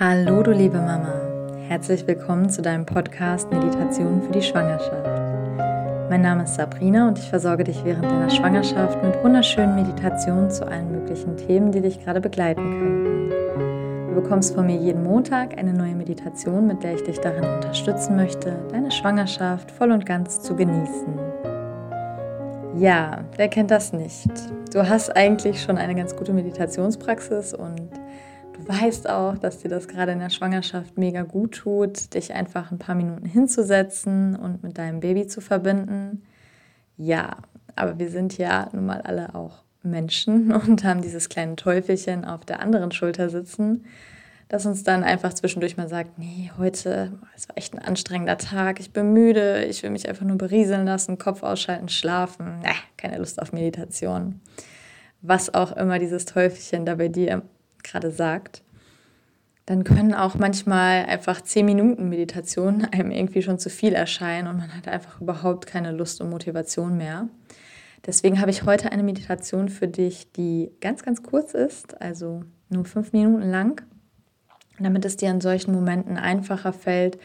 Hallo du liebe Mama, herzlich willkommen zu deinem Podcast Meditation für die Schwangerschaft. Mein Name ist Sabrina und ich versorge dich während deiner Schwangerschaft mit wunderschönen Meditationen zu allen möglichen Themen, die dich gerade begleiten könnten. Du bekommst von mir jeden Montag eine neue Meditation, mit der ich dich darin unterstützen möchte, deine Schwangerschaft voll und ganz zu genießen. Ja, wer kennt das nicht? Du hast eigentlich schon eine ganz gute Meditationspraxis und weißt auch, dass dir das gerade in der Schwangerschaft mega gut tut, dich einfach ein paar Minuten hinzusetzen und mit deinem Baby zu verbinden. Ja, aber wir sind ja nun mal alle auch Menschen und haben dieses kleine Teufelchen auf der anderen Schulter sitzen, das uns dann einfach zwischendurch mal sagt, nee, heute, es war echt ein anstrengender Tag, ich bin müde, ich will mich einfach nur berieseln lassen, Kopf ausschalten, schlafen, nee, keine Lust auf Meditation. Was auch immer dieses Teufelchen da bei dir gerade sagt, dann können auch manchmal einfach zehn Minuten Meditation einem irgendwie schon zu viel erscheinen und man hat einfach überhaupt keine Lust und Motivation mehr. Deswegen habe ich heute eine Meditation für dich, die ganz, ganz kurz ist, also nur fünf Minuten lang, damit es dir in solchen Momenten einfacher fällt,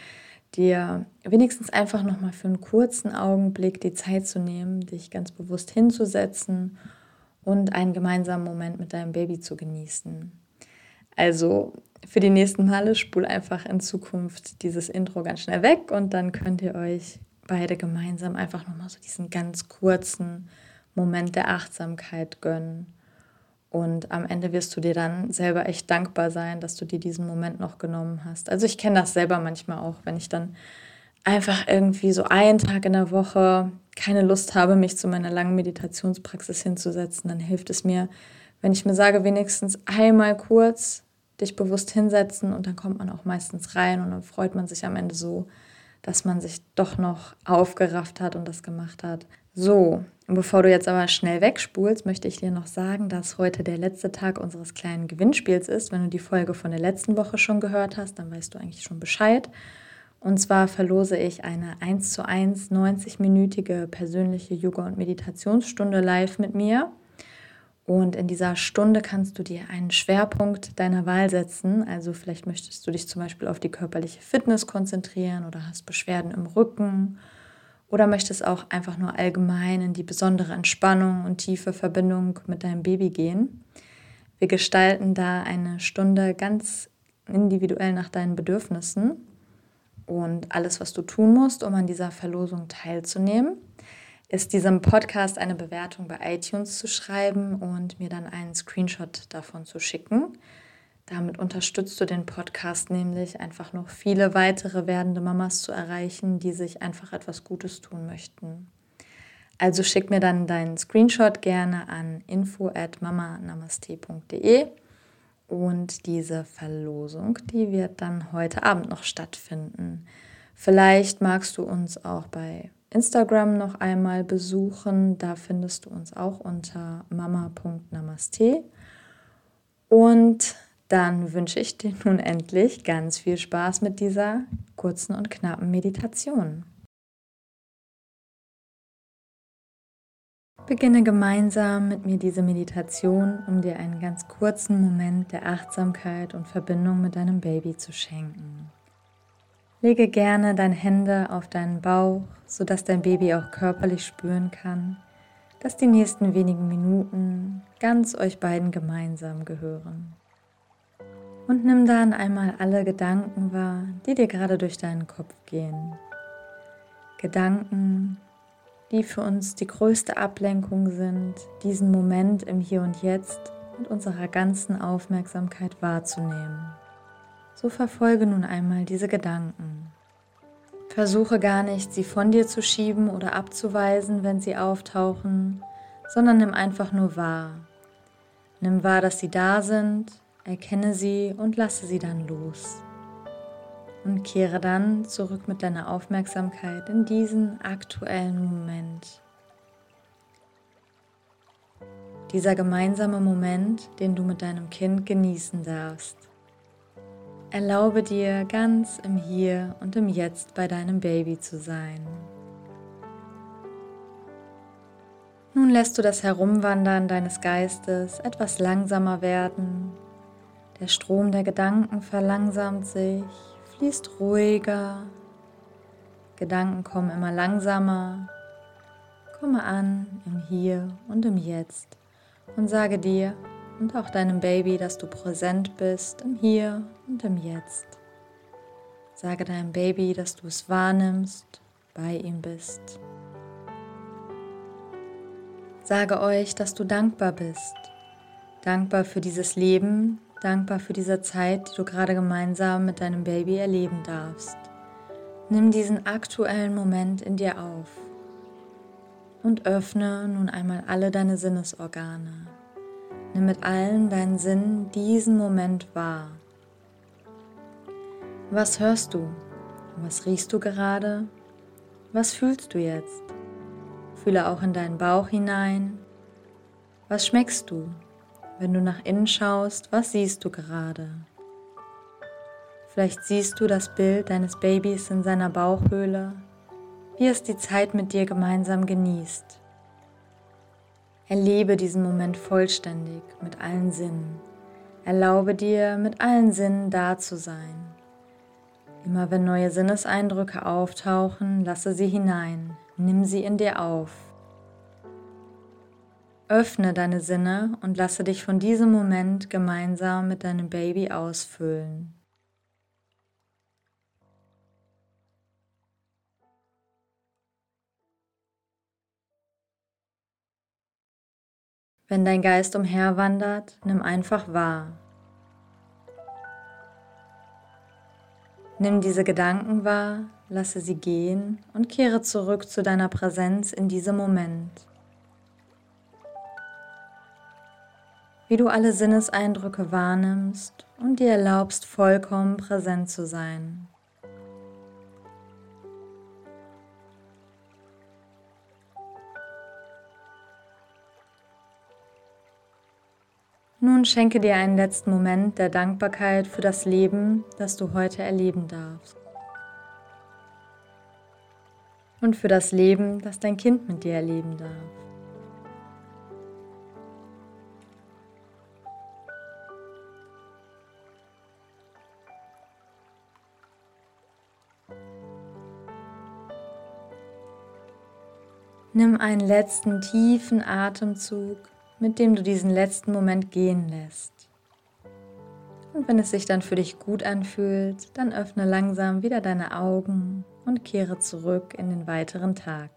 dir wenigstens einfach nochmal für einen kurzen Augenblick die Zeit zu nehmen, dich ganz bewusst hinzusetzen und einen gemeinsamen Moment mit deinem Baby zu genießen. Also für die nächsten Male spul einfach in Zukunft dieses Intro ganz schnell weg und dann könnt ihr euch beide gemeinsam einfach nochmal so diesen ganz kurzen Moment der Achtsamkeit gönnen. Und am Ende wirst du dir dann selber echt dankbar sein, dass du dir diesen Moment noch genommen hast. Also ich kenne das selber manchmal auch, wenn ich dann einfach irgendwie so einen Tag in der Woche keine Lust habe, mich zu meiner langen Meditationspraxis hinzusetzen, dann hilft es mir, wenn ich mir sage, wenigstens einmal kurz dich bewusst hinsetzen und dann kommt man auch meistens rein und dann freut man sich am Ende so, dass man sich doch noch aufgerafft hat und das gemacht hat. So, bevor du jetzt aber schnell wegspulst, möchte ich dir noch sagen, dass heute der letzte Tag unseres kleinen Gewinnspiels ist. Wenn du die Folge von der letzten Woche schon gehört hast, dann weißt du eigentlich schon Bescheid. Und zwar verlose ich eine 1 zu 1 90-minütige persönliche Yoga- und Meditationsstunde live mit mir. Und in dieser Stunde kannst du dir einen Schwerpunkt deiner Wahl setzen. Also vielleicht möchtest du dich zum Beispiel auf die körperliche Fitness konzentrieren oder hast Beschwerden im Rücken oder möchtest auch einfach nur allgemein in die besondere Entspannung und tiefe Verbindung mit deinem Baby gehen. Wir gestalten da eine Stunde ganz individuell nach deinen Bedürfnissen und alles, was du tun musst, um an dieser Verlosung teilzunehmen ist diesem Podcast eine Bewertung bei iTunes zu schreiben und mir dann einen Screenshot davon zu schicken. Damit unterstützt du den Podcast nämlich einfach noch viele weitere werdende Mamas zu erreichen, die sich einfach etwas Gutes tun möchten. Also schick mir dann deinen Screenshot gerne an info at mamanamaste.de und diese Verlosung, die wird dann heute Abend noch stattfinden. Vielleicht magst du uns auch bei Instagram noch einmal besuchen. Da findest du uns auch unter mama.namaste. Und dann wünsche ich dir nun endlich ganz viel Spaß mit dieser kurzen und knappen Meditation. Beginne gemeinsam mit mir diese Meditation, um dir einen ganz kurzen Moment der Achtsamkeit und Verbindung mit deinem Baby zu schenken. Lege gerne deine Hände auf deinen Bauch, sodass dein Baby auch körperlich spüren kann, dass die nächsten wenigen Minuten ganz euch beiden gemeinsam gehören. Und nimm dann einmal alle Gedanken wahr, die dir gerade durch deinen Kopf gehen. Gedanken, die für uns die größte Ablenkung sind, diesen Moment im Hier und Jetzt mit unserer ganzen Aufmerksamkeit wahrzunehmen. So verfolge nun einmal diese Gedanken. Versuche gar nicht, sie von dir zu schieben oder abzuweisen, wenn sie auftauchen, sondern nimm einfach nur wahr. Nimm wahr, dass sie da sind, erkenne sie und lasse sie dann los. Und kehre dann zurück mit deiner Aufmerksamkeit in diesen aktuellen Moment. Dieser gemeinsame Moment, den du mit deinem Kind genießen darfst. Erlaube dir ganz im Hier und im Jetzt bei deinem Baby zu sein. Nun lässt du das Herumwandern deines Geistes etwas langsamer werden, Der Strom der Gedanken verlangsamt sich, fließt ruhiger. Gedanken kommen immer langsamer. Komme an im Hier und im Jetzt und sage dir und auch deinem Baby, dass du präsent bist im Hier und im Jetzt. Sage deinem Baby, dass du es wahrnimmst, bei ihm bist. Sage euch, dass du dankbar bist. Dankbar für dieses Leben, dankbar für diese Zeit, die du gerade gemeinsam mit deinem Baby erleben darfst. Nimm diesen aktuellen Moment in dir auf und öffne nun einmal alle deine Sinnesorgane. Nimm mit allen deinen Sinnen diesen Moment wahr. Was hörst du? Was riechst du gerade? Was fühlst du jetzt? Fühle auch in deinen Bauch hinein. Was schmeckst du? Wenn du nach innen schaust, was siehst du gerade? Vielleicht siehst du das Bild deines Babys in seiner Bauchhöhle, wie es die Zeit mit dir gemeinsam genießt. Erlebe diesen Moment vollständig mit allen Sinnen. Erlaube dir, mit allen Sinnen da zu sein. Immer wenn neue Sinneseindrücke auftauchen, lasse sie hinein, nimm sie in dir auf. Öffne deine Sinne und lasse dich von diesem Moment gemeinsam mit deinem Baby ausfüllen. Wenn dein Geist umherwandert, nimm einfach wahr. Nimm diese Gedanken wahr, lasse sie gehen und kehre zurück zu deiner Präsenz in diesem Moment. wie du alle Sinneseindrücke wahrnimmst und dir erlaubst, vollkommen präsent zu sein. Nun schenke dir einen letzten Moment der Dankbarkeit für das Leben, das du heute erleben darfst. Und für das Leben, das dein Kind mit dir erleben darf. Nimm einen letzten tiefen Atemzug, mit dem du diesen letzten Moment gehen lässt. Und wenn es sich dann für dich gut anfühlt, dann öffne langsam wieder deine Augen und kehre zurück in den weiteren Tag.